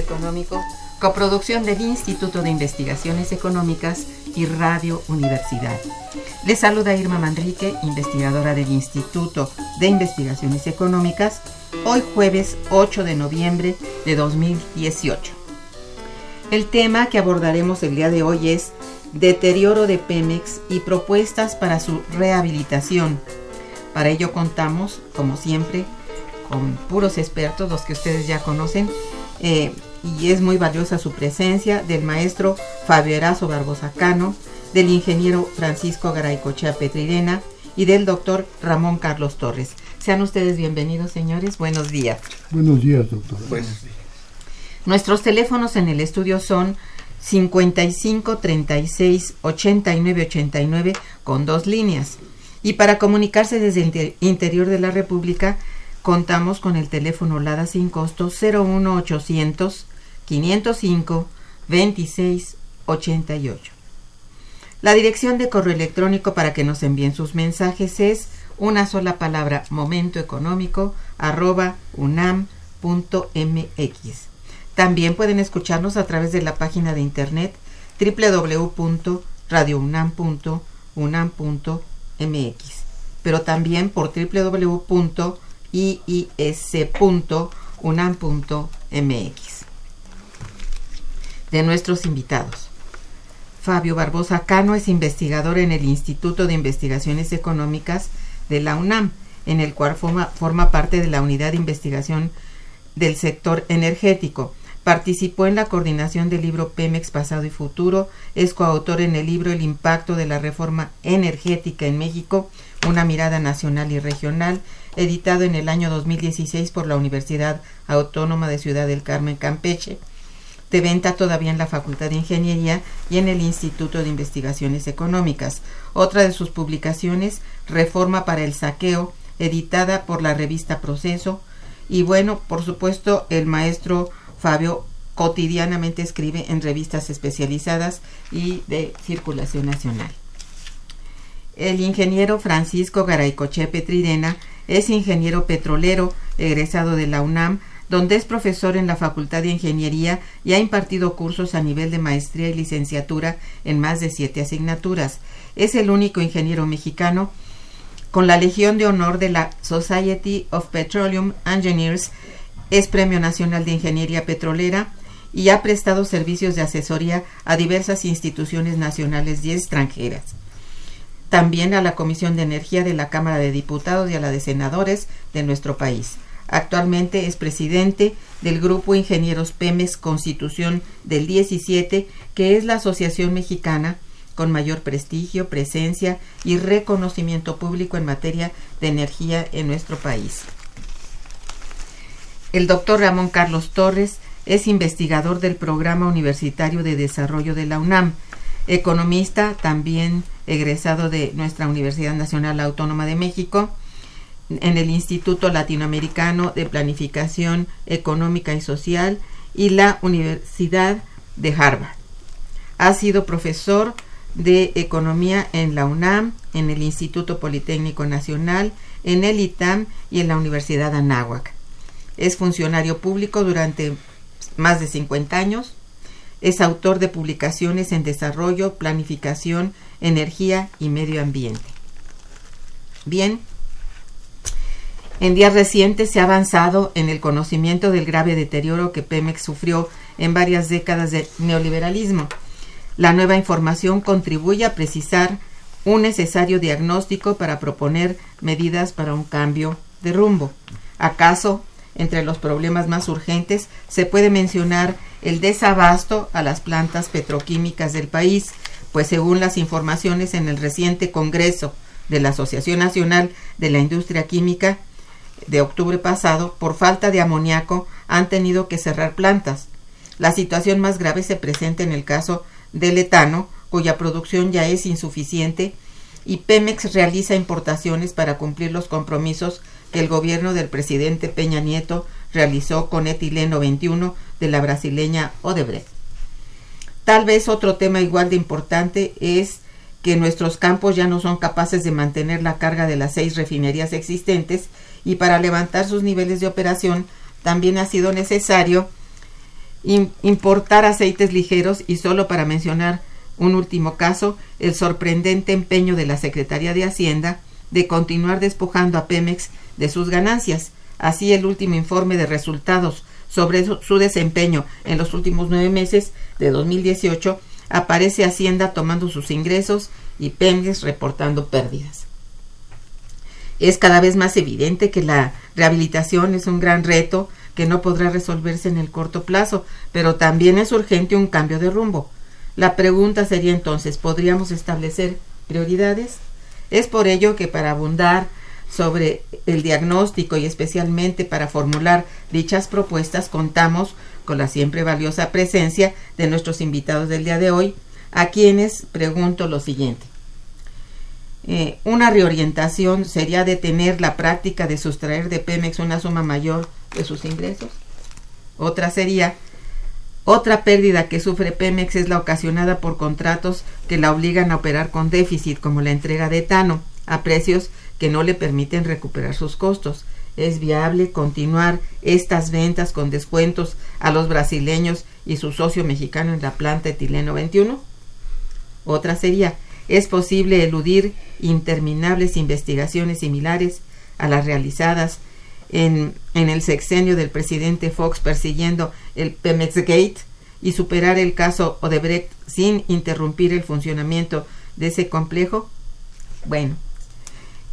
Económico, coproducción del Instituto de Investigaciones Económicas y Radio Universidad. Les saluda Irma Manrique, investigadora del Instituto de Investigaciones Económicas, hoy jueves 8 de noviembre de 2018. El tema que abordaremos el día de hoy es deterioro de Pemex y propuestas para su rehabilitación. Para ello contamos, como siempre, con puros expertos, los que ustedes ya conocen, eh, y es muy valiosa su presencia del maestro Fabio Erazo Barbosa Cano, del ingeniero Francisco Garaycochea Petrirena y del doctor Ramón Carlos Torres. Sean ustedes bienvenidos, señores. Buenos días. Buenos días, doctor. Buenos días. Nuestros teléfonos en el estudio son 55 36 89 89 con dos líneas. Y para comunicarse desde el interior de la República, contamos con el teléfono LADA sin costo 01800 505 26 88. La dirección de correo electrónico para que nos envíen sus mensajes es una sola palabra momentoeconómico arroba unam.mx. También pueden escucharnos a través de la página de internet www.radiounam.unam.mx, pero también por www iis.unam.mx. De nuestros invitados. Fabio Barbosa Cano es investigador en el Instituto de Investigaciones Económicas de la UNAM, en el cual forma, parte de la unidad de investigación del sector energético. Participó en la coordinación del libro Pemex Pasado y Futuro, es coautor en el libro El impacto de la reforma energética en México, una mirada nacional y regional, editado en el año 2016 por la Universidad Autónoma de Ciudad del Carmen Campeche, de venta todavía en la Facultad de Ingeniería y en el Instituto de Investigaciones Económicas. Otra de sus publicaciones, Reforma para el Saqueo, editada por la revista Proceso. Y bueno, por supuesto, el maestro Fabio cotidianamente escribe en revistas especializadas y de circulación nacional. El ingeniero Francisco Garaycoche Petridena es ingeniero petrolero, egresado de la UNAM, donde es profesor en la Facultad de Ingeniería y ha impartido cursos a nivel de maestría y licenciatura en más de siete asignaturas. Es el único ingeniero mexicano con la Legión de Honor de la Society of Petroleum Engineers, es Premio Nacional de Ingeniería Petrolera y ha prestado servicios de asesoría a diversas instituciones nacionales y extranjeras también a la Comisión de Energía de la Cámara de Diputados y a la de Senadores de nuestro país. Actualmente es presidente del Grupo Ingenieros Pemes Constitución del 17, que es la asociación mexicana con mayor prestigio, presencia y reconocimiento público en materia de energía en nuestro país. El doctor Ramón Carlos Torres es investigador del Programa Universitario de Desarrollo de la UNAM, economista, también egresado de nuestra Universidad Nacional Autónoma de México, en el Instituto Latinoamericano de Planificación Económica y Social y la Universidad de Harvard. Ha sido profesor de Economía en la UNAM, en el Instituto Politécnico Nacional, en el ITAM y en la Universidad Anáhuac. Es funcionario público durante más de 50 años. Es autor de publicaciones en desarrollo, planificación, energía y medio ambiente. Bien, en días recientes se ha avanzado en el conocimiento del grave deterioro que Pemex sufrió en varias décadas de neoliberalismo. La nueva información contribuye a precisar un necesario diagnóstico para proponer medidas para un cambio de rumbo. ¿Acaso entre los problemas más urgentes se puede mencionar el desabasto a las plantas petroquímicas del país, pues según las informaciones en el reciente Congreso de la Asociación Nacional de la Industria Química de octubre pasado, por falta de amoníaco han tenido que cerrar plantas. La situación más grave se presenta en el caso del etano, cuya producción ya es insuficiente, y Pemex realiza importaciones para cumplir los compromisos que el gobierno del presidente Peña Nieto realizó con etileno 21 de la brasileña Odebrecht. Tal vez otro tema igual de importante es que nuestros campos ya no son capaces de mantener la carga de las seis refinerías existentes y para levantar sus niveles de operación también ha sido necesario importar aceites ligeros y solo para mencionar un último caso, el sorprendente empeño de la Secretaría de Hacienda de continuar despojando a Pemex de sus ganancias. Así el último informe de resultados sobre su desempeño en los últimos nueve meses de 2018 aparece Hacienda tomando sus ingresos y Pemex reportando pérdidas. Es cada vez más evidente que la rehabilitación es un gran reto que no podrá resolverse en el corto plazo, pero también es urgente un cambio de rumbo. La pregunta sería entonces, ¿podríamos establecer prioridades? Es por ello que para abundar sobre el diagnóstico y especialmente para formular dichas propuestas contamos con la siempre valiosa presencia de nuestros invitados del día de hoy, a quienes pregunto lo siguiente. Eh, una reorientación sería detener la práctica de sustraer de Pemex una suma mayor de sus ingresos. Otra sería, otra pérdida que sufre Pemex es la ocasionada por contratos que la obligan a operar con déficit, como la entrega de etano, a precios que no le permiten recuperar sus costos. ¿Es viable continuar estas ventas con descuentos a los brasileños y su socio mexicano en la planta etileno 21? Otra sería, ¿es posible eludir interminables investigaciones similares a las realizadas en, en el sexenio del presidente Fox persiguiendo el Pemex Gate y superar el caso Odebrecht sin interrumpir el funcionamiento de ese complejo? Bueno,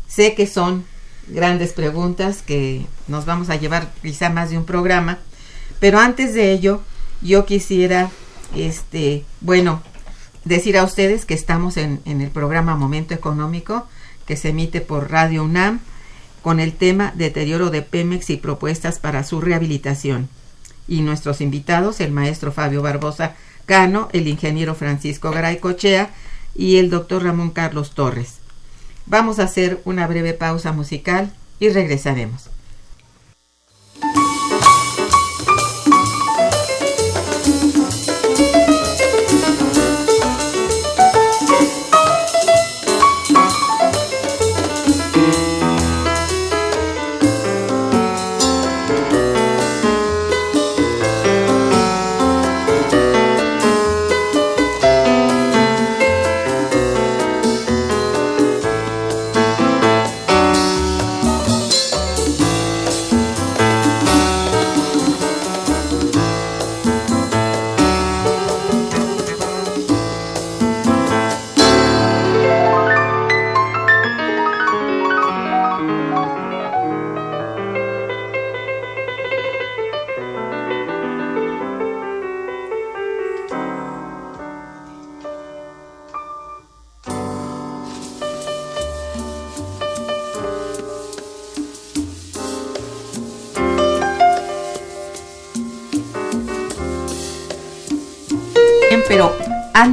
sé que son grandes preguntas que nos vamos a llevar quizá más de un programa, pero antes de ello yo quisiera, este, bueno, decir a ustedes que estamos en, el programa Momento Económico que se emite por Radio UNAM con el tema Deterioro de Pemex y propuestas para su rehabilitación. Y nuestros invitados, el maestro Fabio Barbosa Cano, el ingeniero Francisco Garay Cochea y el doctor Ramón Carlos Torres. Vamos a hacer una breve pausa musical y regresaremos.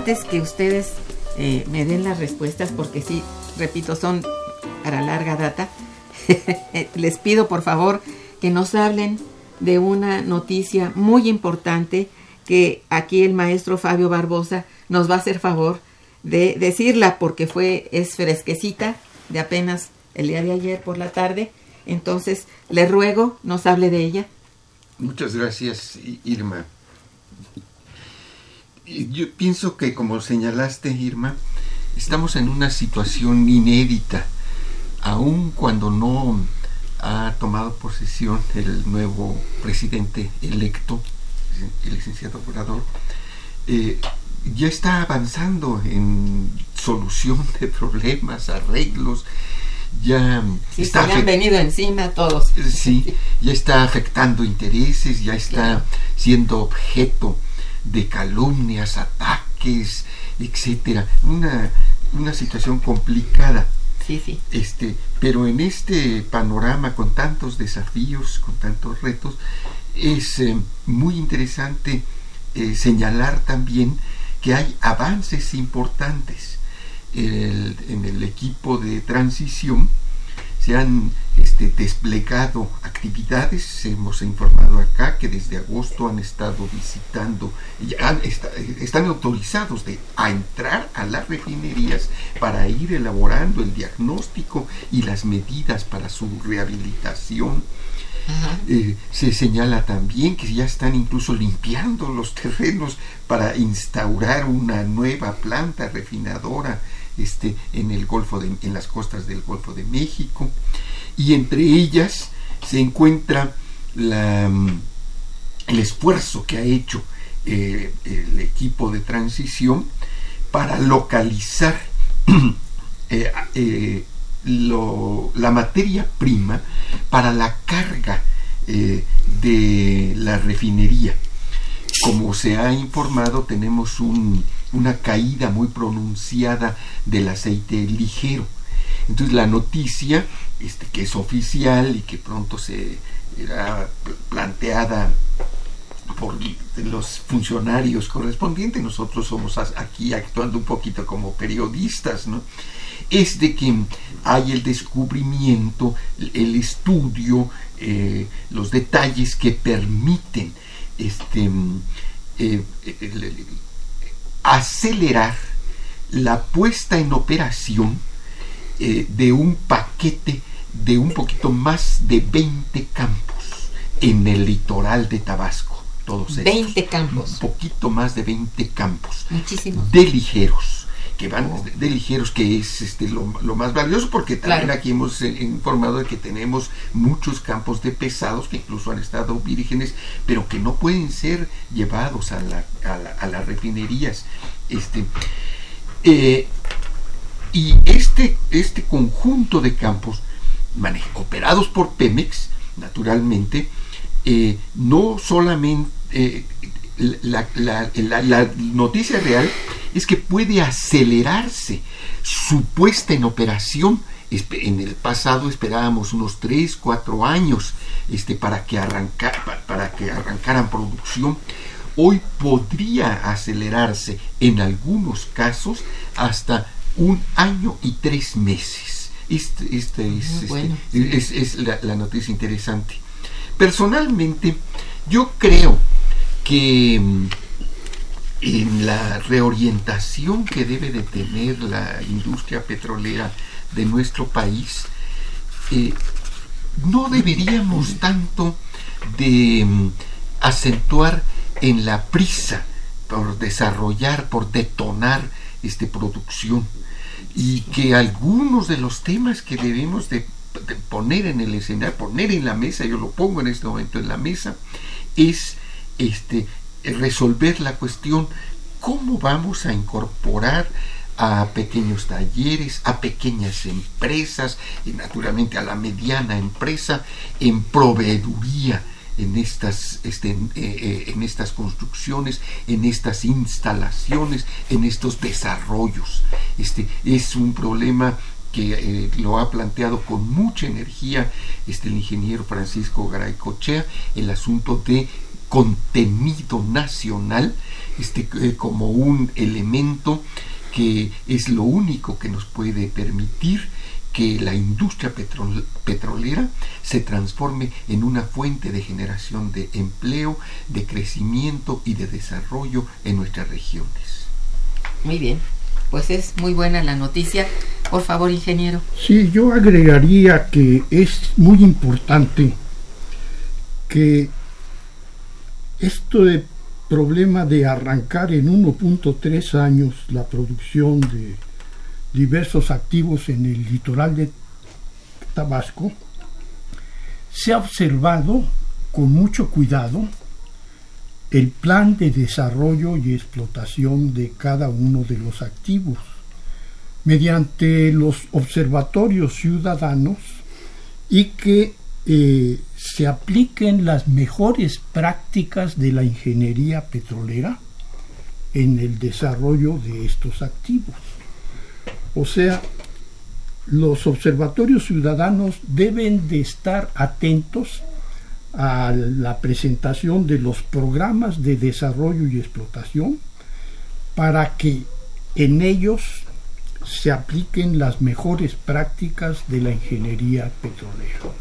Antes que ustedes eh, me den las respuestas, porque sí, repito, son para larga data, les pido por favor que nos hablen de una noticia muy importante que aquí el maestro Fabio Barbosa nos va a hacer favor de decirla porque fue es fresquecita de apenas el día de ayer por la tarde. Entonces, le ruego nos hable de ella. Muchas gracias, Irma. Yo pienso que, como señalaste, Irma, estamos en una situación inédita, aun cuando no ha tomado posesión el nuevo presidente electo, el licenciado Obrador, eh, ya está avanzando en solución de problemas, arreglos, ya está han venido encima todos. Sí, ya está afectando intereses, ya está siendo objeto de calumnias, ataques, etcétera. Una, una situación complicada. Sí, sí. Este, pero en este panorama con tantos desafíos, con tantos retos, es eh, muy interesante eh, señalar también que hay avances importantes en el equipo de transición. Se han este, desplegado actividades, hemos informado acá que desde agosto han estado visitando, han, están autorizados de, a entrar a las refinerías para ir elaborando el diagnóstico y las medidas para su rehabilitación. Eh, se señala también que ya están incluso limpiando los terrenos para instaurar una nueva planta refinadora este, en el Golfo de, en las costas del Golfo de México y entre ellas se encuentra mm, el esfuerzo que ha hecho eh, el equipo de transición para localizar eh, la materia prima para la carga eh, de la refinería. Como se ha informado, tenemos una caída muy pronunciada del aceite ligero. Entonces la noticia, este, que es oficial y que pronto se era planteada por los funcionarios correspondientes, nosotros somos aquí actuando un poquito como periodistas, ¿no? es de que hay el descubrimiento, el estudio, eh, los detalles que permiten este, eh, acelerar la puesta en operación eh, de un paquete de un poquito más de 20 campos en el litoral de Tabasco. Todos 20 campos. Un poquito más de 20 campos. Muchísimo. De ligeros que van de, ligeros, que es este, lo, más valioso, porque también aquí hemos eh, informado de que tenemos muchos campos de pesados que incluso han estado vírgenes, pero que no pueden ser llevados a, la, a, las refinerías. Este, eh, y este, este conjunto de campos operados por Pemex, naturalmente, eh, no solamente la, la, noticia real es que puede acelerarse su puesta en operación. En el pasado esperábamos unos 3, 4 años este, para, que para que arrancaran producción. Hoy podría acelerarse en algunos casos hasta un año y tres meses. Esta este es, este, es, es la, la noticia interesante. Personalmente, yo creo que mm, en la reorientación que debe de tener la industria petrolera de nuestro país, eh, no deberíamos tanto de mm, acentuar en la prisa por desarrollar, por detonar esta producción. Y que algunos de los temas que debemos de, de poner en el escenario, poner en la mesa, yo lo pongo en este momento en la mesa, es este, resolver la cuestión cómo vamos a incorporar a pequeños talleres, a pequeñas empresas y naturalmente a la mediana empresa en proveeduría en estas, este, eh, eh, en estas construcciones, en estas instalaciones, en estos desarrollos. Este es un problema que eh, lo ha planteado con mucha energía este, el ingeniero Francisco Garay Cochea, el asunto de contenido nacional este, eh, como un elemento que es lo único que nos puede permitir que la industria petrolera se transforme en una fuente de generación de empleo, de crecimiento y de desarrollo en nuestras regiones. Muy bien, pues es muy buena la noticia. Por favor, ingeniero. Sí, yo agregaría que es muy importante que esto de problema de arrancar en 1.3 años la producción de diversos activos en el litoral de Tabasco, se ha observado con mucho cuidado el plan de desarrollo y explotación de cada uno de los activos. Mediante los observatorios ciudadanos y que eh, se apliquen las mejores prácticas de la ingeniería petrolera en el desarrollo de estos activos. O sea, los observatorios ciudadanos deben de estar atentos a la presentación de los programas de desarrollo y explotación para que en ellos se apliquen las mejores prácticas de la ingeniería petrolera.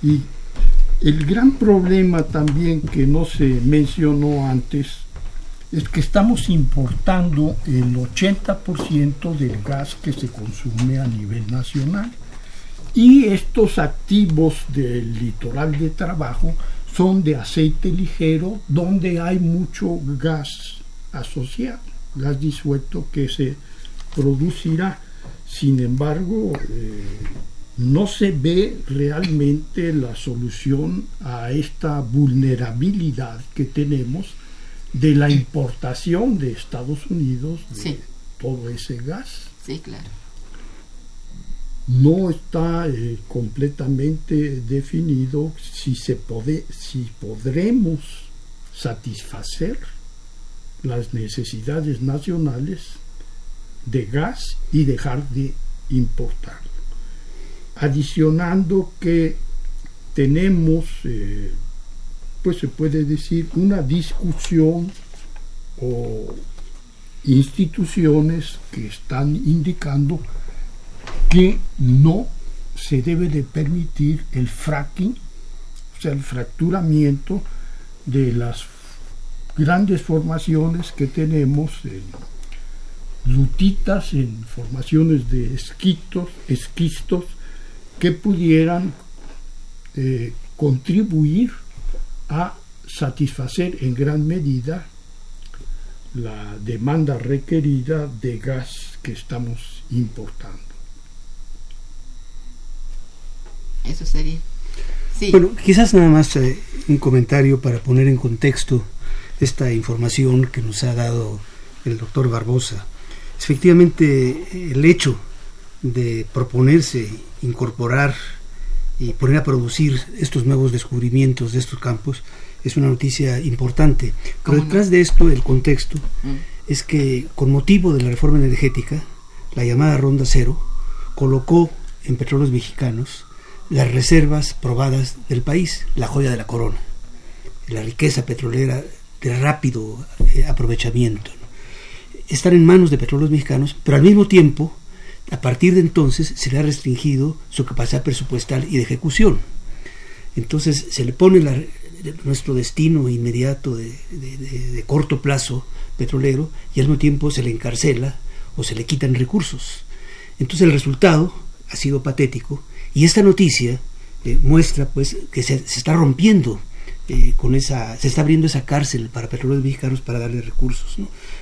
Y el gran problema también que no se mencionó antes es que estamos importando el 80% del gas que se consume a nivel nacional. Y estos activos del litoral de trabajo son de aceite ligero, donde hay mucho gas asociado, gas disuelto que se producirá. Sin embargo, eh, no se ve realmente la solución a esta vulnerabilidad que tenemos de la importación de Estados Unidos de todo ese gas. Sí, claro. No está eh, completamente definido si se si podremos satisfacer las necesidades nacionales de gas y dejar de importarlo. Adicionando que tenemos eh, pues se puede decir una discusión o instituciones que están indicando que no se debe de permitir el fracking, o sea, el fracturamiento de las grandes formaciones que tenemos en lutitas, en formaciones de esquitos, esquistos, que pudieran eh, contribuir a satisfacer en gran medida la demanda requerida de gas que estamos importando. Eso sería. Sí. Bueno, quizás nada más eh, un comentario para poner en contexto esta información que nos ha dado el doctor Barbosa. Efectivamente, el hecho de proponerse incorporar y poner a producir estos nuevos descubrimientos de estos campos es una noticia importante. Pero detrás de esto, el contexto, mm. es que con motivo de la reforma energética, la llamada Ronda Cero colocó en petróleos mexicanos las reservas probadas del país, la joya de la corona, la riqueza petrolera de rápido eh, aprovechamiento. Están en manos de petróleos mexicanos, pero al mismo tiempo a partir de entonces se le ha restringido su capacidad presupuestal y de ejecución. Entonces se le pone nuestro destino inmediato de, corto plazo petrolero y al mismo tiempo se le encarcela o se le quitan recursos. Entonces el resultado ha sido patético y esta noticia eh, muestra pues que se, está rompiendo eh, con esa, se está abriendo esa cárcel para petróleos mexicanos para darle recursos.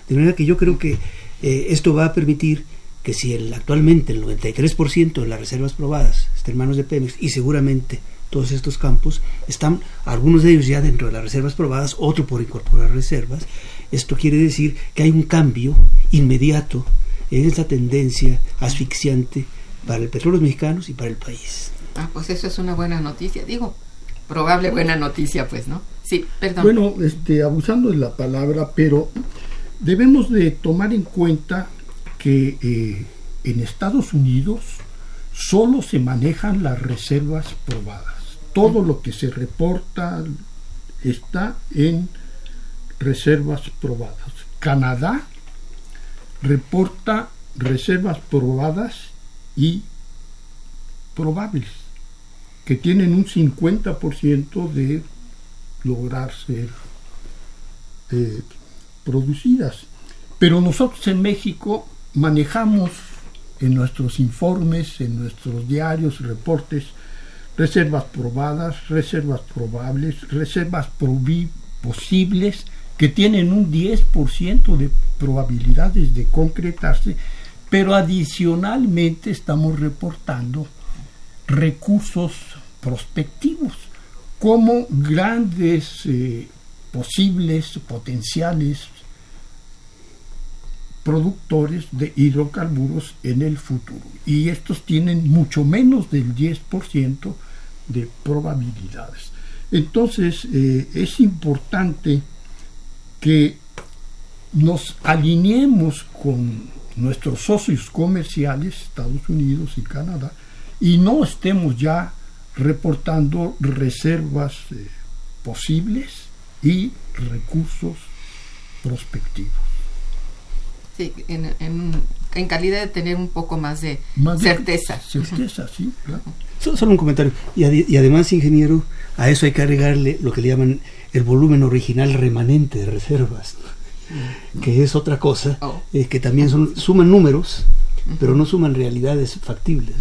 De manera que yo creo que eh, esto va a permitir que si el, actualmente el 93% de las reservas probadas está en manos de Pemex y seguramente todos estos campos están, algunos de ellos ya dentro de las reservas probadas, otro por incorporar reservas, esto quiere decir que hay un cambio inmediato en esa tendencia asfixiante para el petróleo mexicanos y para el país. Ah, pues eso es una buena noticia, digo, probable buena noticia, pues, ¿no? Sí, perdón. Bueno, este, abusando de la palabra, pero debemos de tomar en cuenta que eh, en Estados Unidos solo se manejan las reservas probadas. Todo lo que se reporta está en reservas probadas. Canadá reporta reservas probadas y probables, que tienen un 50% de lograr ser eh, producidas. Pero nosotros en México manejamos en nuestros informes, en nuestros diarios, reportes, reservas probadas, reservas probables, reservas posibles, que tienen un 10% de probabilidades de concretarse, pero adicionalmente estamos reportando recursos prospectivos como grandes eh, posibles, potenciales productores de hidrocarburos en el futuro. Y estos tienen mucho menos del 10% de probabilidades. Entonces eh, es importante que nos alineemos con nuestros socios comerciales, Estados Unidos y Canadá, y no estemos ya reportando reservas eh, posibles y recursos prospectivos. Sí, en, en, calidad de tener un poco más de certeza. certeza, sí, claro. Solo un comentario. Y, y, además, ingeniero, a eso hay que agregarle lo que le llaman el volumen original remanente de reservas, que es otra cosa, oh. eh, que también son, suman números, pero no suman realidades factibles.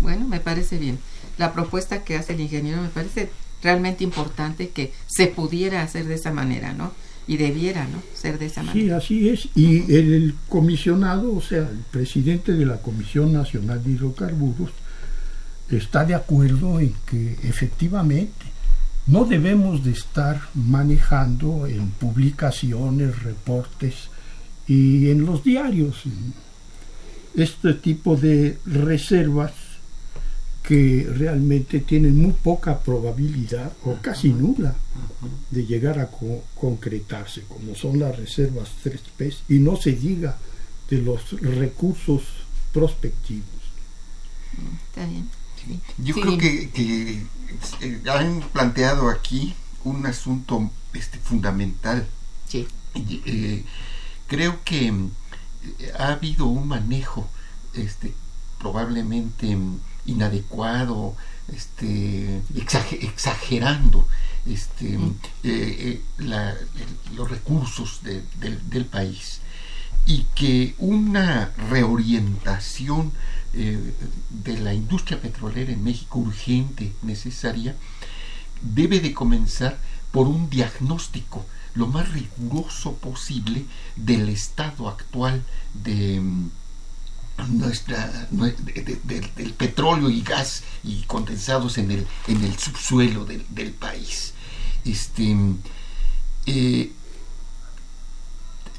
Bueno, me parece bien. La propuesta que hace el ingeniero me parece realmente importante que se pudiera hacer de esa manera, ¿no? Y debiera, ¿no? Ser de esa manera. Sí, así es. Y el comisionado, o sea, el presidente de la Comisión Nacional de Hidrocarburos, está de acuerdo en que efectivamente no debemos de estar manejando en publicaciones, reportes y en los diarios este tipo de reservas que realmente tienen muy poca probabilidad o casi nula de llegar a concretarse, como son las reservas 3P, y no se diga de los recursos prospectivos. Está bien. Yo creo que, eh, han planteado aquí un asunto este, fundamental. Sí. Eh, creo que eh, ha habido un manejo este, probablemente inadecuado, este, exagerando este, mm. eh, eh, los recursos del país y que una reorientación eh, de la industria petrolera en México urgente, necesaria, debe de comenzar por un diagnóstico lo más riguroso posible del estado actual de, del petróleo y gas y condensados en el, en el subsuelo del, país. Este, eh,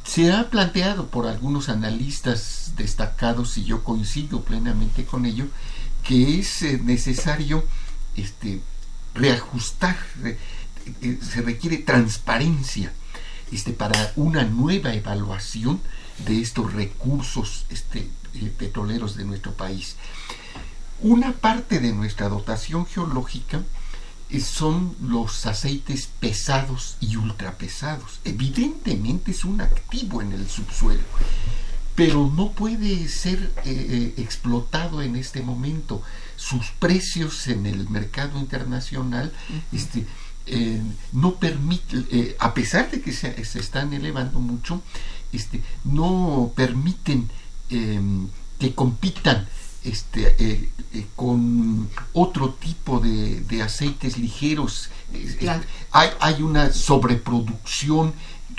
se ha planteado por algunos analistas destacados, y yo coincido plenamente con ello, que es eh, necesario este, reajustar, eh, se requiere transparencia este, para una nueva evaluación de estos recursos este, petroleros de nuestro país. Una parte de nuestra dotación geológica eh, son los aceites pesados y ultrapesados. Evidentemente es un activo en el subsuelo, pero no puede ser eh, explotado en este momento. Sus precios en el mercado internacional este, no permiten, a pesar de que se, se, están elevando mucho, este, no permiten Em, que compitan este, eh, eh, con otro tipo de, aceites ligeros. Hay, hay, una sobreproducción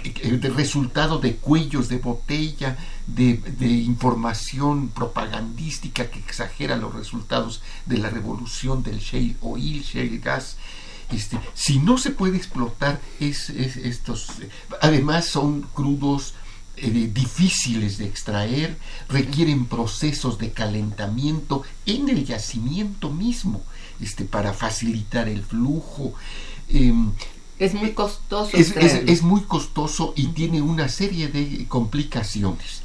eh, de resultado de cuellos de botella, de, información propagandística que exagera los resultados de la revolución del shale oil, shale gas. Este, si no se puede explotar es, estos, además son crudos difíciles de extraer, requieren procesos de calentamiento en el yacimiento mismo, este, para facilitar el flujo. Em, es muy costoso. Es, muy costoso y tiene una serie de complicaciones.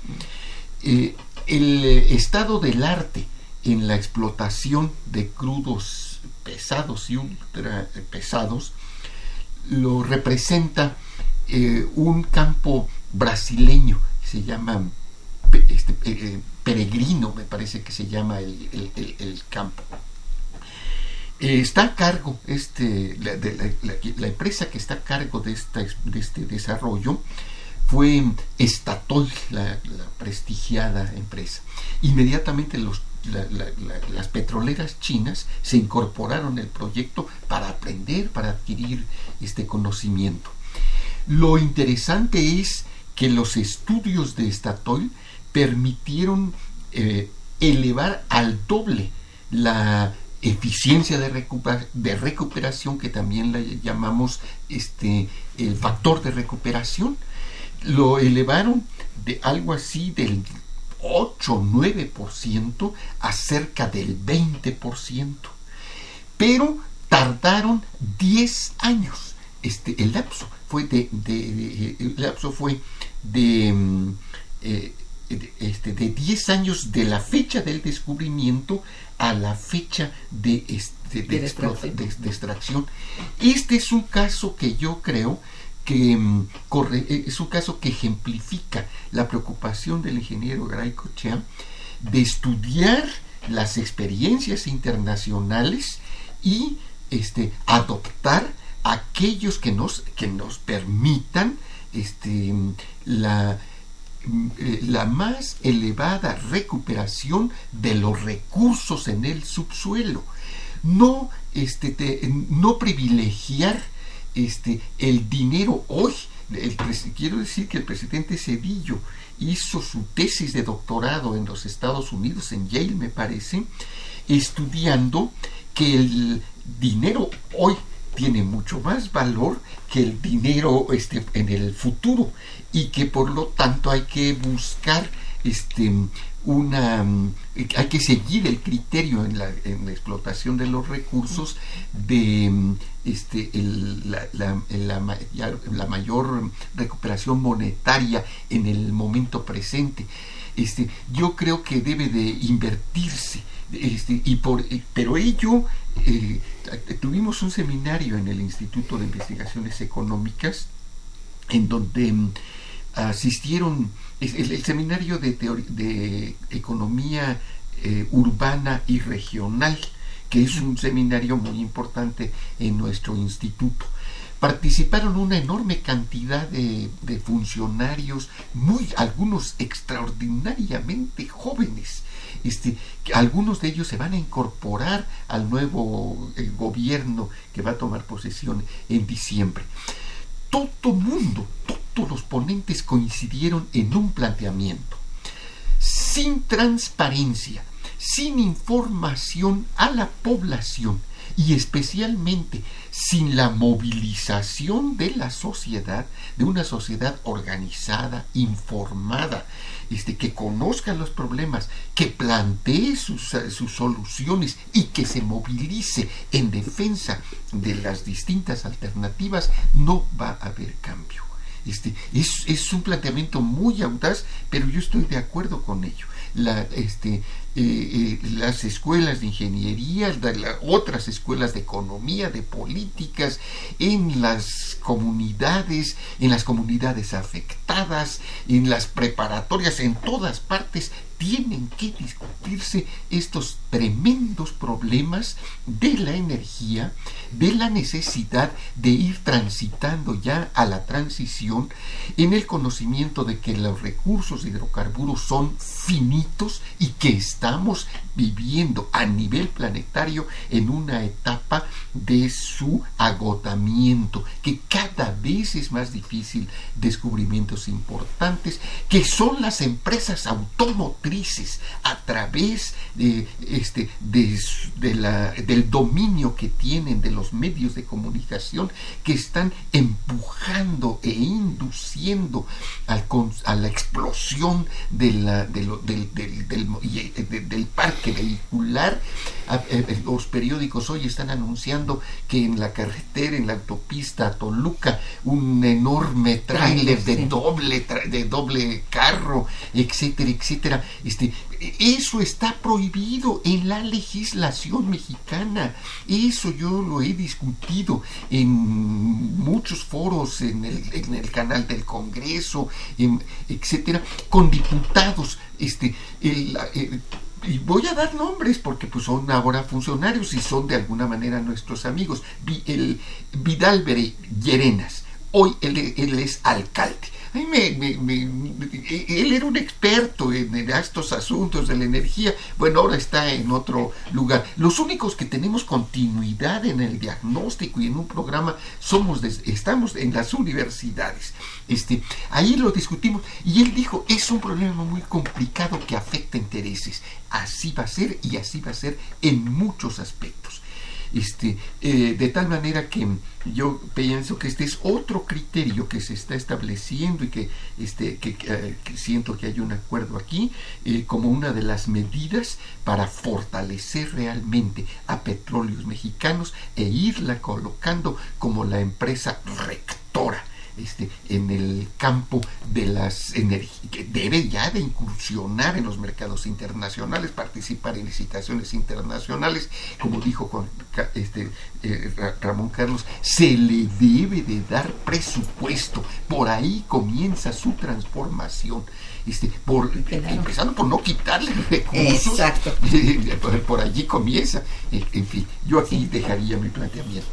Eh, el estado del arte en la explotación de crudos pesados y ultra pesados lo representa eh, un campo brasileño se llama este, eh, Peregrino, me parece que se llama el, campo. está a cargo, este, la, empresa que está a cargo de, de este desarrollo fue Estatol, la, prestigiada empresa. Inmediatamente las petroleras chinas se incorporaron al proyecto para aprender, para adquirir este conocimiento. Lo interesante es que los estudios de Statoil permitieron eh, elevar al doble la eficiencia de, recuperación que también la llamamos este el factor de recuperación lo elevaron de algo así del 8-9% a cerca del 20%. Pero tardaron 10 años. Este, el lapso fue de, el lapso fue de, mm, eh, este, de 10 años de la fecha del descubrimiento a la fecha de, este, de, de extracción. Este es un caso que yo creo que mm, corre, eh, es un caso que ejemplifica la preocupación del ingeniero Graico Chea de estudiar las experiencias internacionales y este, adoptar aquellos que nos, que nos permitan este, la, eh, la más elevada recuperación de los recursos en el subsuelo. No, este, no privilegiar este, el dinero hoy, el, quiero decir que el presidente Cedillo hizo su tesis de doctorado en los Estados Unidos, en Yale me parece, estudiando que el dinero hoy tiene mucho más valor que el dinero este, en el futuro y que por lo tanto hay que buscar este, una mm, hay que seguir el criterio en la, en la explotación de los recursos de mm, este, la, la, la, mayor recuperación monetaria en el momento presente. Este, yo creo que debe de invertirse. Este, y por, pero ello, eh, tuvimos un seminario en el Instituto de Investigaciones Económicas en donde mm, asistieron el, seminario de, de economía eh, urbana y regional, que es un seminario muy importante en nuestro instituto. Participaron una enorme cantidad de, funcionarios, muy, algunos extraordinariamente jóvenes. Este, algunos de ellos se van a incorporar al nuevo eh, gobierno que va a tomar posesión en diciembre. Todo mundo, todos los ponentes coincidieron en un planteamiento. Sin transparencia, sin información a la población y especialmente sin la movilización de la sociedad, de una sociedad organizada, informada, este, que conozca los problemas, que plantee sus, sus soluciones y que se movilice en defensa de las distintas alternativas, no va a haber cambio. Este, es, es, un planteamiento muy audaz, pero yo estoy de acuerdo con ello. Este, eh, eh, las escuelas de ingeniería, otras escuelas de economía, de políticas, en las comunidades, en las comunidades afectadas, en las preparatorias, en todas partes, tienen que discutirse estos tremendos problemas de la energía, de la necesidad de ir transitando ya a la transición en el conocimiento de que los recursos de hidrocarburos son finitos y que estamos viviendo a nivel planetario en una etapa de su agotamiento, que cada vez es más difícil descubrimientos importantes, que son las empresas automotrices a través de, este, de, la, del dominio que tienen de los medios de comunicación, que están empujando e induciendo a la explosión de la, del, del, del parque vehicular. Eh, eh, los periódicos hoy están anunciando que en la carretera, en la autopista Toluca, un enorme tráiler de doble de doble carro, etcétera, etcétera. Este, eso está prohibido en la legislación mexicana. Eso yo lo he discutido en muchos foros, en el, en el canal del Congreso, etcétera, con diputados. Este, el, y voy a dar nombres porque pues son ahora funcionarios y son de alguna manera nuestros amigos. El Vidal Llerenas, hoy él, es alcalde. Él era un experto en, estos asuntos de la energía. Bueno, ahora está en otro lugar. Los únicos que tenemos continuidad en el diagnóstico y en un programa somos, estamos en las universidades. Este, ahí lo discutimos y él dijo, es un problema muy complicado que afecta intereses. Así va a ser y así va a ser en muchos aspectos. Este, eh, de tal manera que yo pienso que este es otro criterio que se está estableciendo y que, este, eh, siento que hay un acuerdo aquí eh, como una de las medidas para fortalecer realmente a petróleos mexicanos e irla colocando como la empresa rectora este, en el campo de las energías, que debe ya de incursionar en los mercados internacionales, participar en licitaciones internacionales, como dijo este, eh, Ramón Carlos, se le debe de dar presupuesto, por ahí comienza su transformación este, por, empezando por no quitarle recursos. Exacto. por, allí comienza. En fin, yo aquí dejaría mi planteamiento.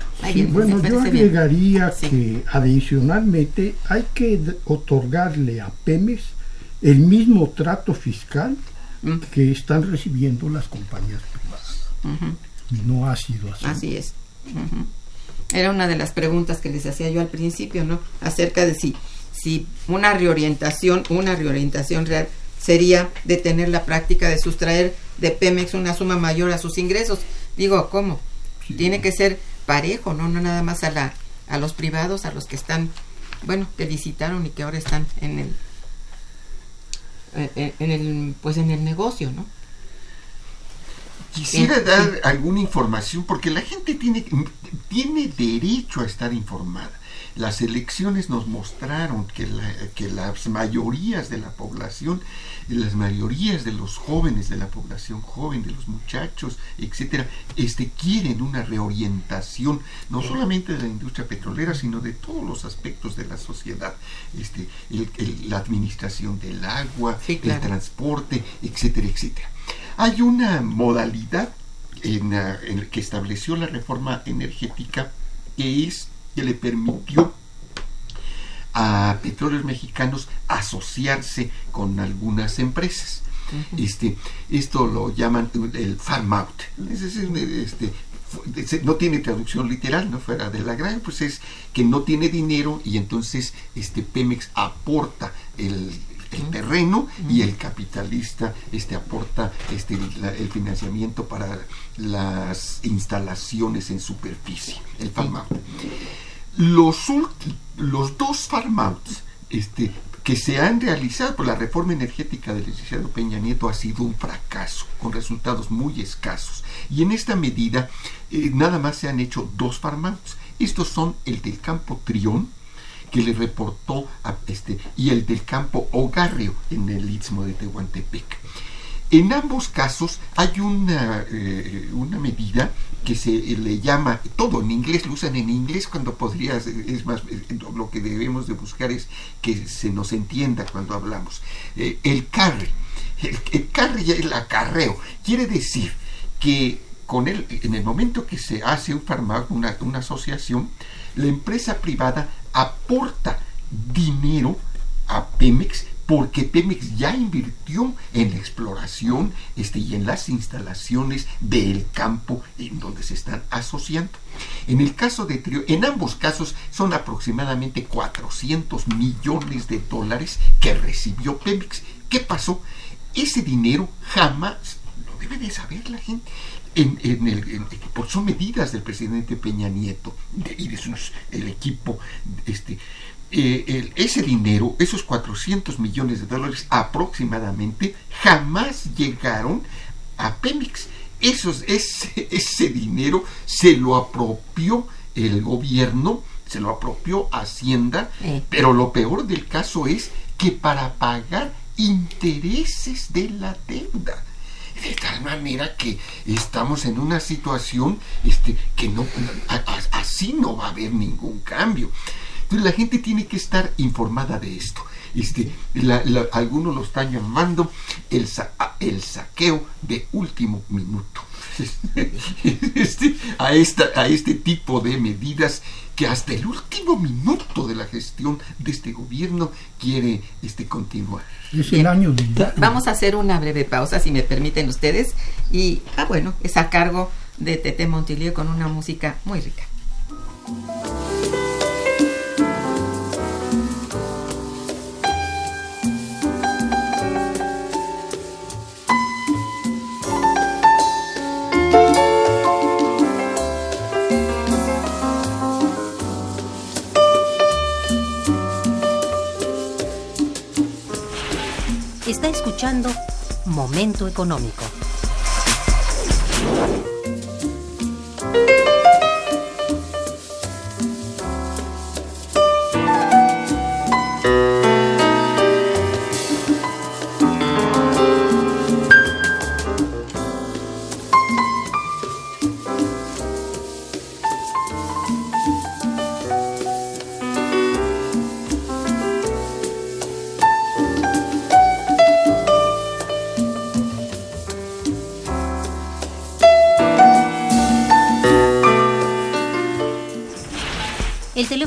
bueno, yo agregaría que adicionalmente hay que otorgarle a Pemex el mismo trato fiscal mm. que están recibiendo las compañías privadas. No ha sido así. Así es. Era una de las preguntas que les hacía yo al principio, ¿no? Acerca de si si una reorientación, una reorientación real sería detener la práctica de sustraer de Pemex una suma mayor a sus ingresos. Digo, ¿cómo? Tiene que ser parejo, ¿no? No nada más a la a los privados, a los que están, bueno, que licitaron y que ahora están en el en, el pues en el negocio, ¿no? Quisiera dar alguna información porque la gente tiene tiene derecho a estar informada. Las elecciones nos mostraron que, que las mayorías de la población, las mayorías de los jóvenes de la población joven, de los muchachos, etcétera, este, quieren una reorientación, no solamente de la industria petrolera, sino de todos los aspectos de la sociedad, este, la administración del agua, el transporte, etcétera, etcétera. Hay una modalidad en, en que estableció la reforma energética que es que le permitió a petróleos mexicanos asociarse con algunas empresas. este, esto lo llaman el farm out. Este, no tiene traducción literal, no fuera de la gran, pues es que no tiene dinero y entonces este Pemex aporta el, terreno y el capitalista este aporta este el financiamiento para las instalaciones en superficie, el farm out. Los, los dos farmouts este, que se han realizado por la reforma energética del licenciado Peña Nieto ha sido un fracaso, con resultados muy escasos. Y en esta medida, eh, nada más se han hecho dos farmouts. Estos son el del campo Trión, que le reportó este, y el del campo Ogarrio en el istmo de Tehuantepec. En ambos casos hay una, eh, una medida que se le llama, todo en inglés, lo usan en inglés cuando podría, es más, eh, lo que debemos de buscar es que se nos entienda cuando hablamos. Eh, el carry, el, carry es el acarreo, quiere decir que con él, en el momento que se hace un farmaco, una, una asociación, la empresa privada aporta dinero a Pemex porque Pemex ya invirtió en la exploración este, y en las instalaciones del campo en donde se están asociando. En el caso de Trio, en ambos casos son aproximadamente 400 millones de dólares que recibió Pemex. ¿Qué pasó? Ese dinero jamás, lo debe de saber la gente, en, el, por son medidas del presidente Peña Nieto y de sus, el equipo este, eh, ese dinero, esos 400 millones de dólares aproximadamente, jamás llegaron a Pemex. Esos, ese, ese dinero se lo apropió el gobierno, se lo apropió Hacienda, pero lo peor del caso es que para pagar intereses de la deuda. De tal manera que estamos en una situación este, que no, así no va a haber ningún cambio. Entonces la gente tiene que estar informada de esto. Este, algunos lo están llamando el, el saqueo de último minuto. Este, a, esta, a este tipo de medidas que hasta el último minuto de la gestión de este gobierno quiere este, continuar. Es el año Vamos a hacer una breve pausa, si me permiten ustedes. Y, ah, bueno, es a cargo de Tete Montilio con una música muy rica. Momento Económico.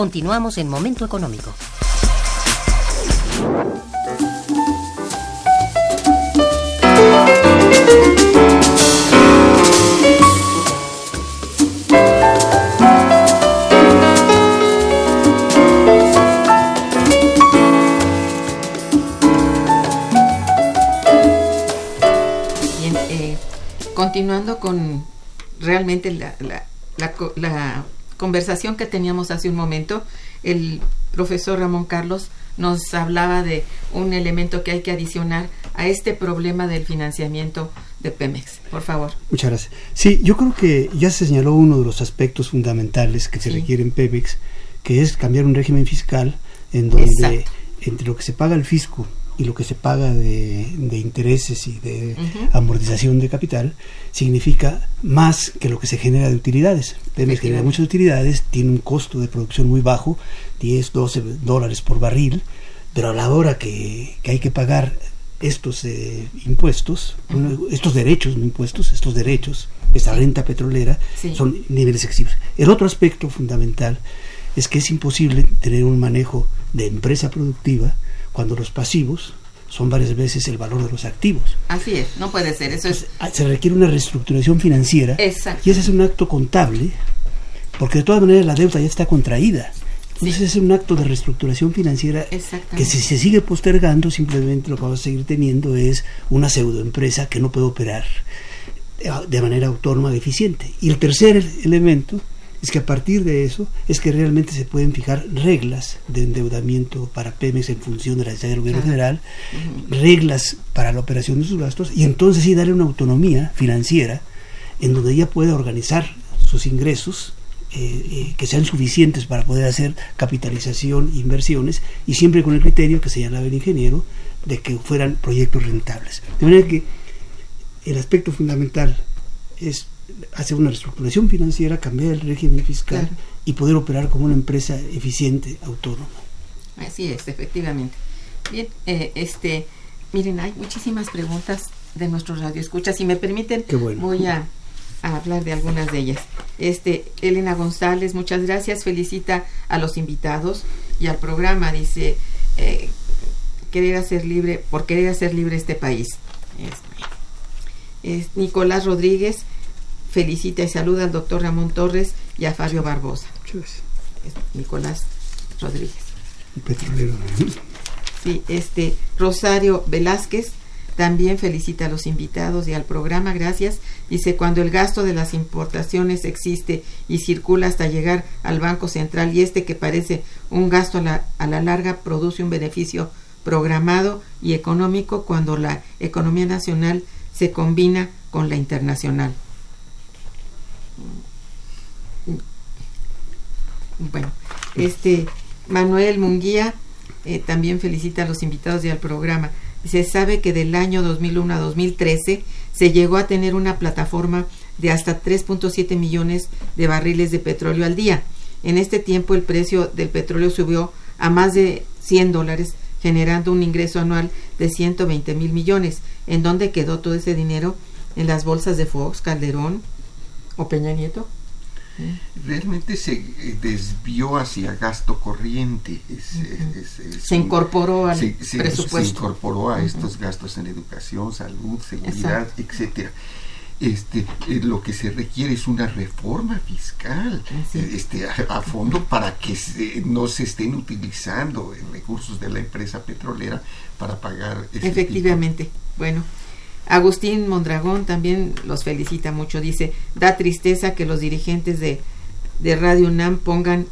Continuamos en Momento Económico. Bien, eh, continuando con realmente la, la, la conversación que teníamos hace un momento, el profesor Ramón Carlos nos hablaba de un elemento que hay que adicionar a este problema del financiamiento de Pemex. Por favor. Muchas gracias. Sí, yo creo que ya se señaló uno de los aspectos fundamentales que se requiere en Pemex, que es cambiar un régimen fiscal en donde entre lo que se paga el fisco y lo que se paga de, intereses y de amortización de capital significa más que lo que se genera de utilidades. Pemex genera muchas utilidades, tiene un costo de producción muy bajo, 10, 12 dólares por barril, pero a la hora que, hay que pagar estos eh, impuestos, estos derechos, no impuestos, estos derechos, esta renta petrolera, son niveles excesivos. El otro aspecto fundamental es que es imposible tener un manejo de empresa productiva cuando los pasivos son varias veces el valor de los activos. Así es, no puede ser. Eso es... Se requiere una reestructuración financiera y ese es un acto contable, porque de todas maneras la deuda ya está contraída. Entonces es un acto de reestructuración financiera que si se sigue postergando simplemente lo que vamos a seguir teniendo es una pseudoempresa que no puede operar de manera autónoma y eficiente. Y el tercer elemento es que a partir de eso es que realmente se pueden fijar reglas de endeudamiento para Pemex en función de la necesidad del gobierno federal, reglas para la operación de sus gastos y entonces sí darle una autonomía financiera en donde ella pueda organizar sus ingresos eh, eh, que sean suficientes para poder hacer capitalización, inversiones y siempre con el criterio que señalaba el ingeniero de que fueran proyectos rentables. De manera que el aspecto fundamental es hacer una reestructuración financiera, cambiar el régimen fiscal y poder operar como una empresa eficiente, autónoma. Así es, efectivamente. Bien, eh, este, miren, hay muchísimas preguntas de nuestros radioescuchas. Si me permiten, voy a, hablar de algunas de ellas. Este, Elena González, muchas gracias. Felicita a los invitados y al programa. Dice, eh, querer hacer libre, por querer hacer libre este país. Es, Nicolás Rodríguez felicita y saluda al doctor Ramón Torres y a Fabio Barbosa. Nicolás Rodríguez. petrolero. Sí, este Rosario Velázquez también felicita a los invitados y al programa, gracias. Dice, cuando el gasto de las importaciones existe y circula hasta llegar al Banco Central y este que parece un gasto a la, a la larga produce un beneficio programado y económico cuando la economía nacional se combina con la internacional. Bueno, este Manuel Munguía eh, también felicita a los invitados y al programa. Se sabe que del año 2001 a 2013 se llegó a tener una plataforma de hasta 3.7 millones de barriles de petróleo al día. En este tiempo el precio del petróleo subió a más de 100 dólares generando un ingreso anual de 120 mil millones. ¿En dónde quedó todo ese dinero? ¿En las bolsas de Fox, Calderón o Peña Nieto? Realmente se eh, desvió hacia gasto corriente. se incorporó al presupuesto. Se incorporó a estos gastos en educación, salud, seguridad, etcétera este, eh, lo que se requiere es una reforma fiscal este, a, fondo para que no se estén utilizando recursos de la empresa petrolera para pagar. Efectivamente. Bueno, Agustín Mondragón también los felicita mucho. Dice, da tristeza que los dirigentes de, de Radio UNAM pongan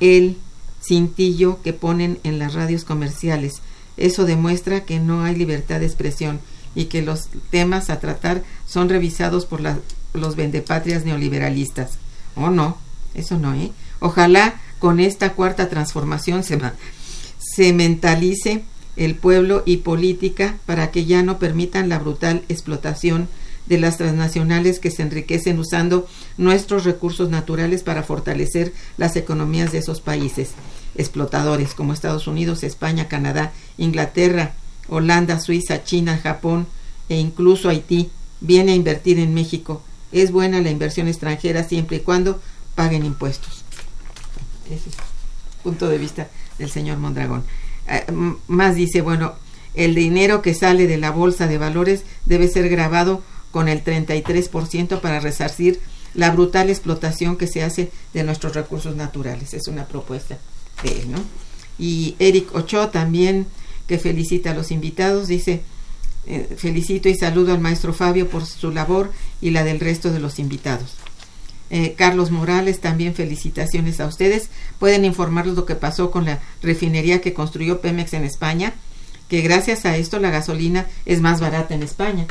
el cintillo que ponen en las radios comerciales. Eso demuestra que no hay libertad de expresión y que los temas a tratar son revisados por los vendepatrias neoliberalistas. Oh, no, eso no, ¿eh? Ojalá con esta cuarta transformación se, se mentalice el pueblo y política para que ya no permitan la brutal explotación de las transnacionales que se enriquecen usando nuestros recursos naturales para fortalecer las economías de esos países explotadores como Estados Unidos, España, Canadá, Inglaterra, Holanda, Suiza, China, Japón e incluso Haití viene a invertir en México. Es buena la inversión extranjera siempre y cuando paguen impuestos. Ese es el punto de vista del señor Mondragón. Eh, más dice, bueno, el dinero que sale de la bolsa de valores debe ser grabado con el 33% para resarcir la brutal explotación que se hace de nuestros recursos naturales. Es una propuesta de él, ¿no? Y Eric Ochoa también que felicita a los invitados. Dice, eh, felicito y saludo al maestro Fabio por su labor y la del resto de los invitados. Eh, Carlos Morales, también felicitaciones a ustedes. Pueden informarles lo que pasó con la refinería que construyó Pemex en España, que gracias a esto la gasolina es más barata en España.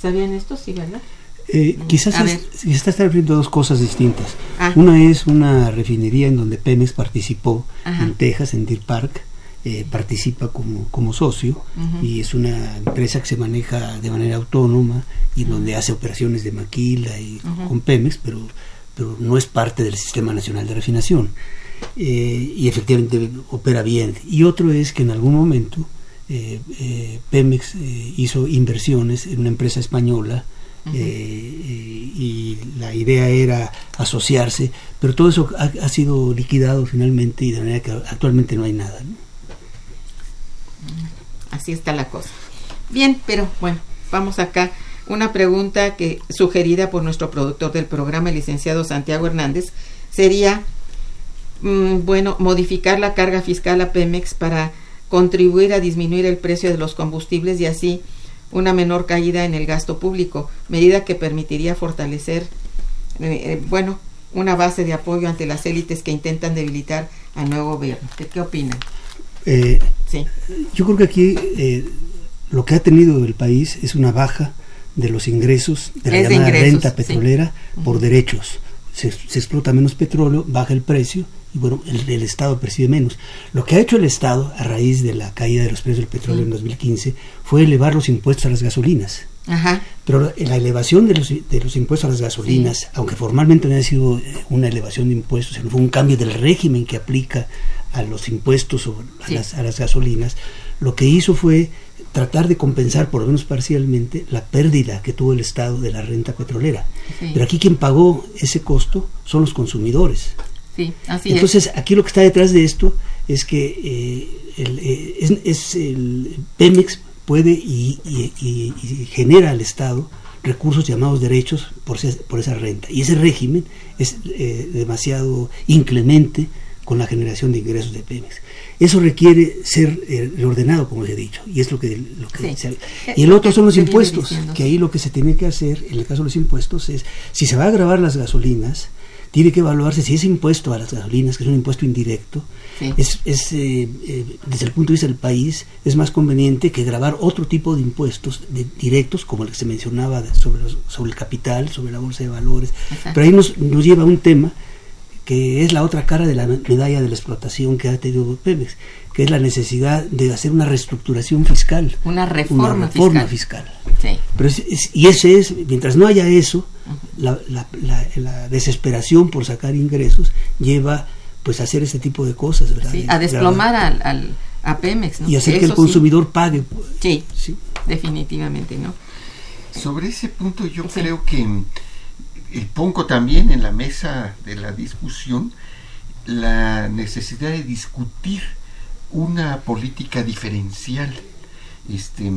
¿Sabían esto? Sí, ¿verdad? Eh, quizás se está refiriendo a dos cosas distintas. Ah. Una es una refinería en donde Pemex participó en Texas, en Deer Park, eh, participa como, como socio y es una empresa que se maneja de manera autónoma y donde hace operaciones de maquila y con Pemex, pero, pero no es parte del Sistema Nacional de Refinación. Eh, y efectivamente opera bien. Y otro es que en algún momento eh, Pemex hizo inversiones en una empresa española y la idea era asociarse, pero todo eso ha, ha, sido liquidado finalmente y de manera que actualmente no hay nada. ¿no? Así está la cosa. Bien, pero bueno, vamos acá. Una pregunta que sugerida por nuestro productor del programa, el licenciado Santiago Hernández, sería, mm, bueno, modificar la carga fiscal a Pemex para contribuir a disminuir el precio de los combustibles y así una menor caída en el gasto público, medida que permitiría fortalecer, eh, eh, bueno, una base de apoyo ante las élites que intentan debilitar al nuevo gobierno. qué opinan? Eh, Yo creo que aquí eh, lo que ha tenido el país es una baja de los ingresos de la llamada renta petrolera por derechos. Se, explota menos petróleo, baja el precio y bueno, el, Estado percibe menos. Lo que ha hecho el Estado a raíz de la caída de los precios del petróleo en 2015 fue elevar los impuestos a las gasolinas. Pero la elevación de los, de los impuestos a las gasolinas, aunque formalmente no ha sido eh, una elevación de impuestos, sino fue un cambio del régimen que aplica a los impuestos a, las, a las gasolinas, lo que hizo fue tratar de compensar, por lo menos parcialmente, la pérdida que tuvo el Estado de la renta petrolera. Pero aquí quien pagó ese costo son los consumidores. Sí, así Entonces, aquí lo que está detrás de esto es que eh, el, eh, es, el Pemex puede y, genera al Estado recursos llamados derechos por, por esa renta. Y ese régimen es eh, demasiado inclemente con la generación de ingresos de Pemex. Eso requiere ser eh, ordenado, como les he dicho, y es lo que, lo que Y el otro son los impuestos, que ahí lo que se tiene que hacer, en el caso de los impuestos, es, si se va a grabar las gasolinas, tiene que evaluarse si ese impuesto a las gasolinas, que es un impuesto indirecto, es, es eh, eh, desde el punto de vista del país, es más conveniente que grabar otro tipo de impuestos directos, como el que se mencionaba sobre, sobre el capital, sobre la bolsa de valores. Pero ahí nos, nos lleva a un tema que es la otra cara de la medalla de la explotación que ha tenido Pemex, que es la necesidad de hacer una reestructuración fiscal. Una reforma, reforma fiscal. Pero y ese es, mientras no haya eso, la, la, desesperación por sacar ingresos lleva pues a hacer ese tipo de cosas, ¿verdad? a desplomar al, a Pemex. Y hacer que el consumidor pague. Sí, definitivamente, ¿no? Sobre ese punto yo creo que pongo también en la mesa de la discusión la necesidad de discutir una política diferencial. Este,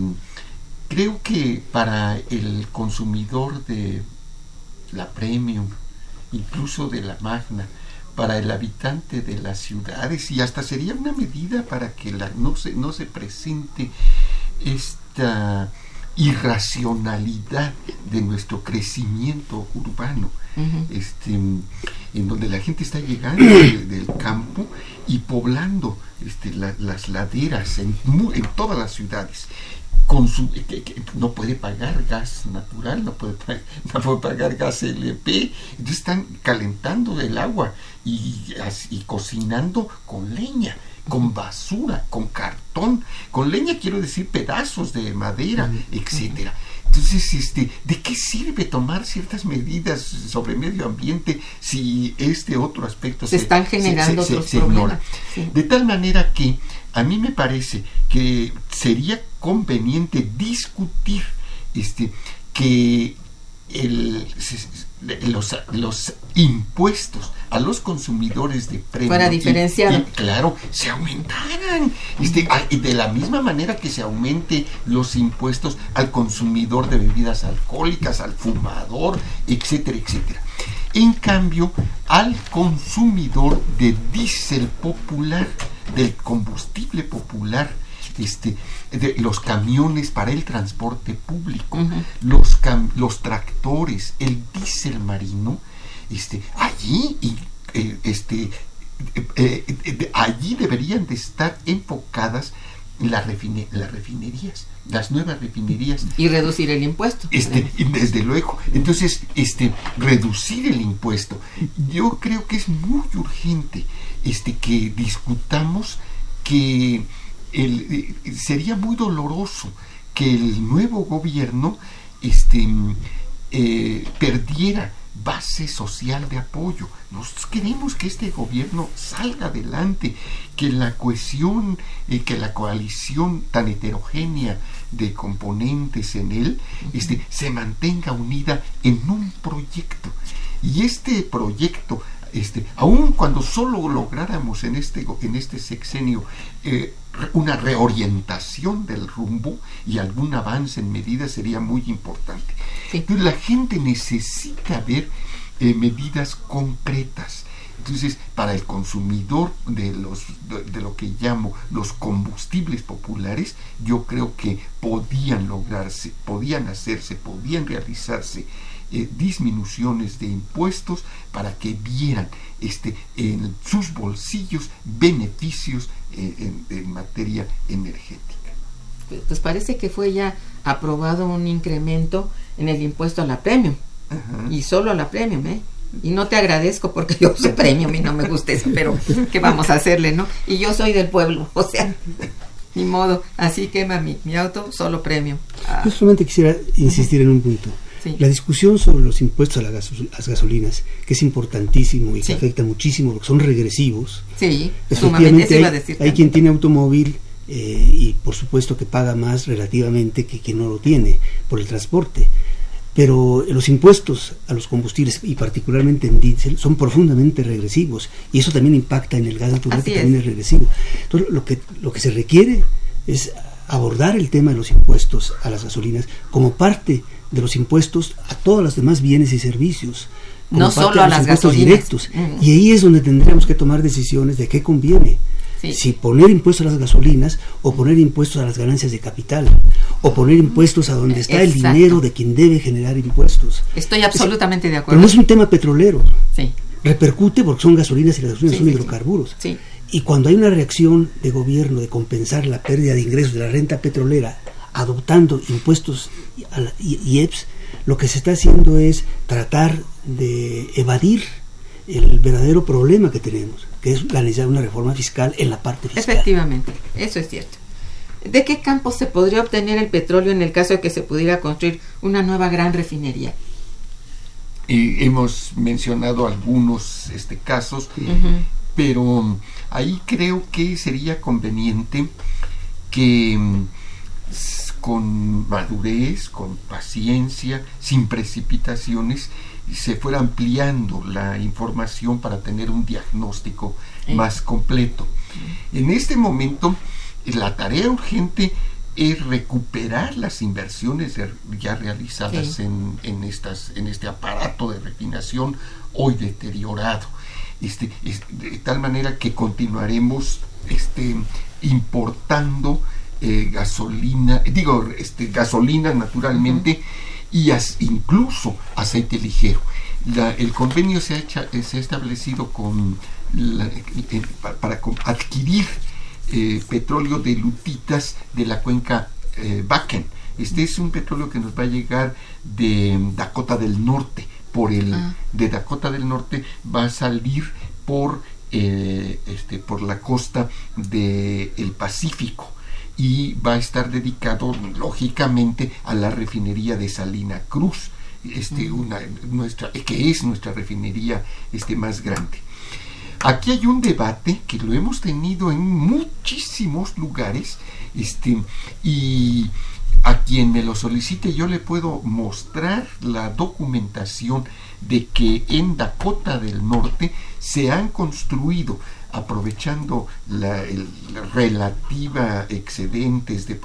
creo que para el consumidor de la premium, incluso de la magna, para el habitante de las ciudades y hasta sería una medida para que no se presente esta irracionalidad de nuestro crecimiento urbano, este, en donde la gente está llegando del campo y poblando este, las laderas en, en, todas las ciudades. Con su, que, no puede pagar gas natural, no puede, no puede pagar gas LP, entonces están calentando el agua y, y cocinando con leña con basura, con cartón, con leña quiero decir pedazos de madera, etcétera. Entonces, este, ¿de qué sirve tomar ciertas medidas sobre medio ambiente si este otro aspecto se, están generando se, ignora? De tal manera que a mí me parece que sería conveniente discutir este, que el, los, los impuestos a los consumidores de premio para diferenciar. claro se aumentaran. Este, y de la misma manera que se aumente los impuestos al consumidor de bebidas alcohólicas al fumador etcétera etcétera. En cambio al consumidor de diésel popular del combustible popular este, de los camiones para el transporte público, los, los tractores, el diésel marino, este, allí, eh, este, eh, eh, allí deberían de estar enfocadas las, las refinerías, las nuevas refinerías. Y reducir el impuesto. Este, desde luego. Entonces, este, reducir el impuesto. Yo creo que es muy urgente este, que discutamos que el, sería muy doloroso que el nuevo gobierno este, eh, perdiera base social de apoyo. Nosotros queremos que este gobierno salga adelante, que la cohesión, eh, que la coalición tan heterogénea de componentes en él este, se mantenga unida en un proyecto. Y este proyecto, este, aun cuando solo lográramos en este, en este sexenio eh, una reorientación del rumbo y algún avance en medidas sería muy importante. la gente necesita ver eh, medidas concretas. Entonces, para el consumidor de, los, de, lo que llamo los combustibles populares, yo creo que podían lograrse, podían hacerse, podían realizarse eh, disminuciones de impuestos para que vieran este, en sus bolsillos beneficios eh, en, materia energética. Pues parece que fue ya aprobado un incremento en el impuesto a la premium. Y solo a la premium, ¿eh? Y no te agradezco porque yo soy premium y no me gusta eso, pero ¿qué vamos a hacerle, no? Y yo soy del pueblo, o sea, ni modo. Así quema mi, mi auto, solo premium. Yo solamente quisiera insistir en un punto. La discusión sobre los impuestos a, las gasolinas, que es importantísimo y que afecta muchísimo porque son regresivos. Sí, efectivamente hay, hay quien tiene automóvil eh, y por supuesto que paga más relativamente que quien no lo tiene por el transporte. Pero los impuestos a los combustibles y particularmente en diésel son profundamente regresivos y eso también impacta en el gas natural que también es regresivo. Entonces lo que, lo que se requiere es abordar el tema de los impuestos a las gasolinas como parte de los impuestos a todos los demás bienes y servicios. No solo a las gasolinas. Directos. Y ahí es donde tendríamos que tomar decisiones de qué conviene. Si poner impuestos a las gasolinas o poner impuestos a las ganancias de capital o poner impuestos a donde está el dinero de quien debe generar impuestos. Estoy absolutamente de acuerdo. Pero no es un tema petrolero. Repercute porque son gasolinas y las gasolinas son hidrocarburos. Y cuando hay una reacción de gobierno de compensar la pérdida de ingresos de la renta petrolera adoptando impuestos y EPS, lo que se está haciendo es tratar de evadir el verdadero problema que tenemos, que es la necesidad de una reforma fiscal en la parte fiscal. Efectivamente, eso es cierto. ¿De qué campo se podría obtener el petróleo en el caso de que se pudiera construir una nueva gran refinería? Y hemos mencionado algunos este, casos, pero ahí creo que sería conveniente que con madurez, con paciencia, sin precipitaciones, se fuera ampliando la información para tener un diagnóstico más completo. En este momento, la tarea urgente es recuperar las inversiones ya realizadas en, en, estas, en este aparato de refinación hoy deteriorado. Este, de tal manera que continuaremos este, importando eh, gasolina, digo, este, gasolina naturalmente, y incluso aceite ligero. el convenio se ha, eh, se ha establecido con eh, para, adquirir petróleo de lutitas de la cuenca Bakken. Este es un petróleo que nos va a llegar de Dakota del Norte. Por el ah. de Dakota del Norte va a salir por este por la costa del Pacífico y va a estar dedicado lógicamente a la refinería de Salina Cruz, este, una, nuestra, que es nuestra refinería este, más grande. Aquí hay un debate que lo hemos tenido en muchísimos lugares este, y a quien me lo solicite yo le puedo mostrar la documentación de que en Dakota del Norte se han construido aprovechando la, relativa excedentes de,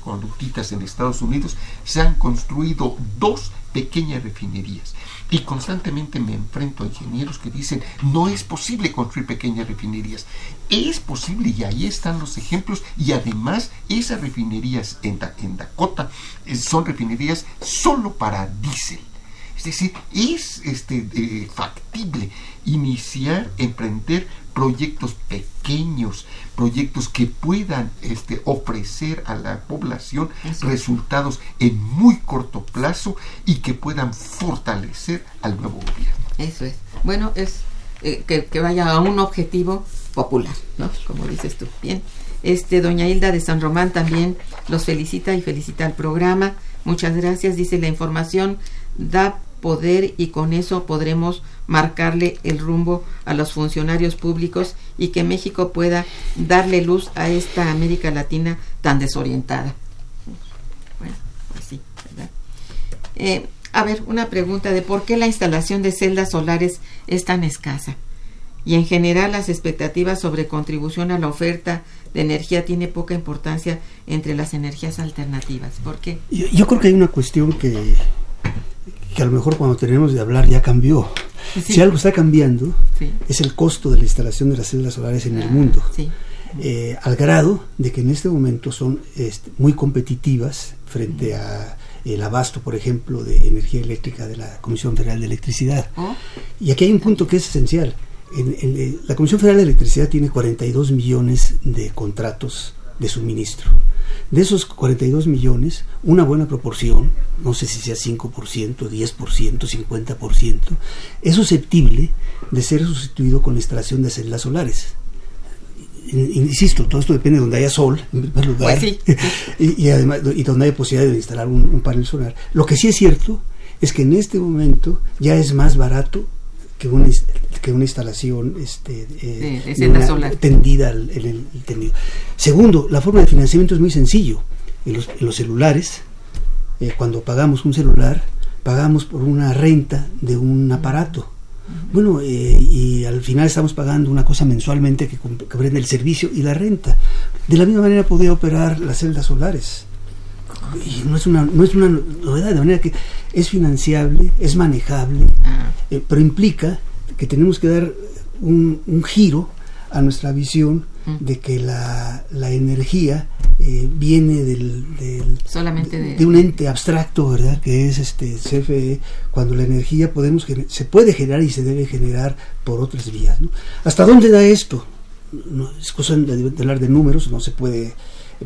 conductitas en Estados Unidos, se han construido dos pequeñas refinerías. Y constantemente me enfrento a ingenieros que dicen, no es posible construir pequeñas refinerías. Es posible y ahí están los ejemplos. Y además esas refinerías en, en Dakota eh, son refinerías solo para diésel. Es decir, es este, eh, factible iniciar, emprender proyectos pequeños, proyectos que puedan este, ofrecer a la población resultados en muy corto plazo y que puedan fortalecer al nuevo gobierno. Eso es. Bueno, es eh, que, vaya a un objetivo popular, ¿no? Como dices tú. Bien. Este, doña Hilda de San Román también los felicita y felicita al programa. Muchas gracias. Dice la información da poder y con eso podremos marcarle el rumbo a los funcionarios públicos y que México pueda darle luz a esta América Latina tan desorientada. Bueno, pues sí, ¿verdad? Eh, a ver, una pregunta de por qué la instalación de celdas solares es tan escasa. Y en general las expectativas sobre contribución a la oferta de energía tiene poca importancia entre las energías alternativas. ¿Por qué? yo creo que hay una cuestión que que a lo mejor cuando tenemos de hablar ya cambió. Si algo está cambiando, es el costo de la instalación de las células solares en el ah, mundo. Eh, al grado de que en este momento son este, muy competitivas frente a el abasto, por ejemplo, de energía eléctrica de la Comisión Federal de Electricidad. Oh. Y aquí hay un punto que es esencial. en, la Comisión Federal de Electricidad tiene 42 millones de contratos de suministro. De esos 42 millones, una buena proporción, no sé si sea 5%, 10%, 50%, es susceptible de ser sustituido con la instalación de celdas solares. insisto, todo esto depende de donde haya sol, en primer lugar, pues y, además, y donde haya posibilidad de instalar un, panel solar. Lo que sí es cierto es que en este momento ya es más barato que una, que una instalación este, eh, tendida en el, tendido. Segundo, la forma de financiamiento es muy sencillo. En los, en los celulares, eh, cuando pagamos un celular, pagamos por una renta de un aparato. Bueno, eh, y al final estamos pagando una cosa mensualmente que, comprende el servicio y la renta. De la misma manera podría operar las celdas solares. Y no es una, no es una novedad, de manera que es financiable, es manejable, ah. eh, pero implica que tenemos que dar un, un giro a nuestra visión de que la, la energía eh, viene del, solamente de, un ente abstracto verdad que es este CFE cuando la energía podemos se puede generar y se debe generar por otras vías hasta dónde da esto no, es cosa de, hablar de números no se puede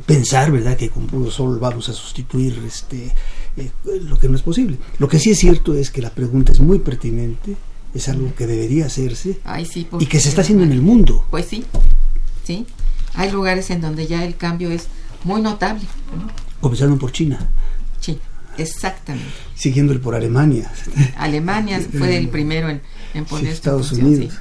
pensar verdad que con puro sol vamos a sustituir este eh, lo que no es posible lo que sí es cierto es que la pregunta es muy pertinente es algo que debería hacerse y que se está haciendo en el mundo pues sí ¿sí? Hay lugares en donde ya el cambio es muy notable. Comenzando por China. Sí, exactamente. Siguiéndole por Alemania. Alemania fue el primero en, poner Estados Unidos.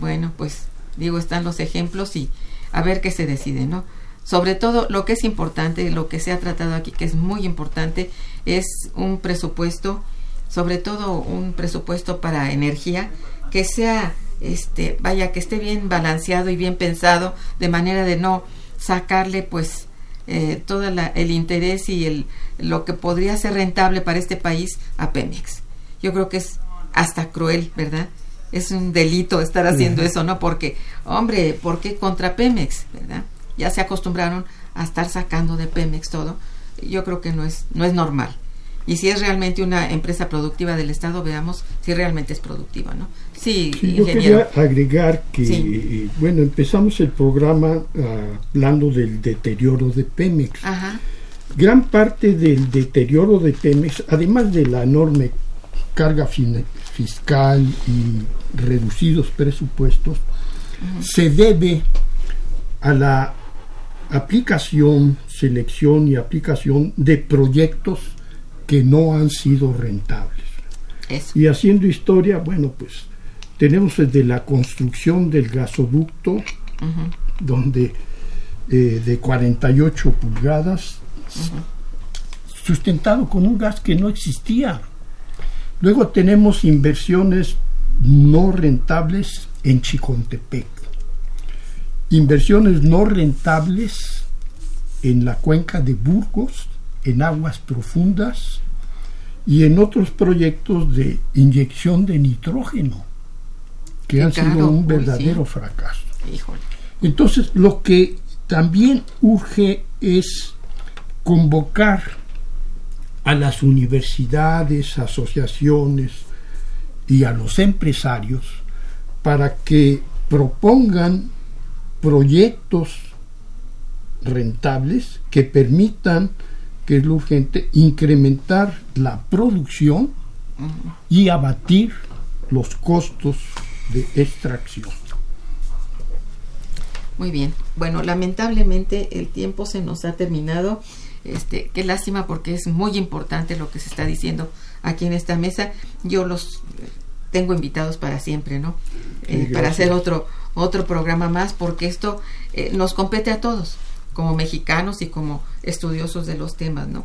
Bueno, pues digo, están los ejemplos y a ver qué se decide, ¿no? Sobre todo lo que es importante, lo que se ha tratado aquí, que es muy importante, es un presupuesto, sobre todo un presupuesto para energía, que sea este, vaya, que esté bien balanceado y bien pensado, de manera de no sacarle pues eh, todo el interés y el, lo que podría ser rentable para este país a Pemex. Yo creo que es hasta cruel, ¿verdad? Es un delito estar haciendo eso, ¿no? Porque, hombre, ¿por qué contra Pemex, verdad? Ya se acostumbraron a estar sacando de Pemex todo. Yo creo que no es, no es normal y si es realmente una empresa productiva del Estado, veamos si realmente es productiva, ¿no? Sí, Yo quería agregar que, bueno, empezamos el programa ah, hablando del deterioro de Pemex. Gran parte del deterioro de Pemex, además de la enorme carga fiscal y reducidos presupuestos, se debe a la aplicación, selección y aplicación de proyectos que no han sido rentables. Y haciendo historia, bueno, pues tenemos desde la construcción del gasoducto, donde eh, de 48 pulgadas, sustentado con un gas que no existía. Luego tenemos inversiones no rentables en Chicontepec, inversiones no rentables en la cuenca de Burgos, en aguas profundas y en otros proyectos de inyección de nitrógeno que han sido un verdadero fracaso. Entonces, lo que también urge es convocar a las universidades, asociaciones y a los empresarios para que propongan proyectos rentables que permitan que es lo urgente, incrementar la producción y abatir los costos de extracción. Muy bien. Bueno, lamentablemente el tiempo se nos ha terminado. Este, qué lástima porque es muy importante lo que se está diciendo aquí en esta mesa. Yo los tengo invitados para siempre, ¿no? Eh, para hacer otro otro programa más porque esto eh, nos compete a todos como mexicanos y como estudiosos de los temas, ¿no?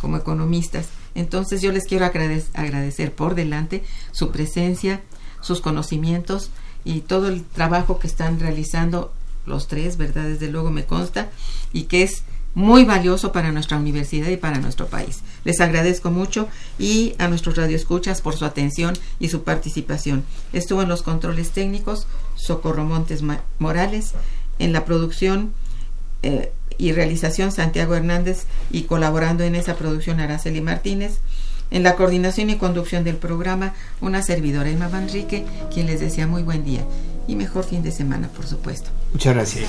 Como economistas. Entonces yo les quiero agradecer por delante su presencia, sus conocimientos y todo el trabajo que están realizando los tres, ¿verdad? Desde luego me consta y que es muy valioso para nuestra universidad y para nuestro país. Les agradezco mucho y a nuestros radioescuchas por su atención y su participación. Estuvo en los controles técnicos Socorro Montes Morales, en la producción eh, y realización Santiago Hernández y colaborando en esa producción Araceli Martínez. En la coordinación y conducción del programa, una servidora Emma Manrique, quien les desea muy buen día y mejor fin de semana, por supuesto. Muchas gracias.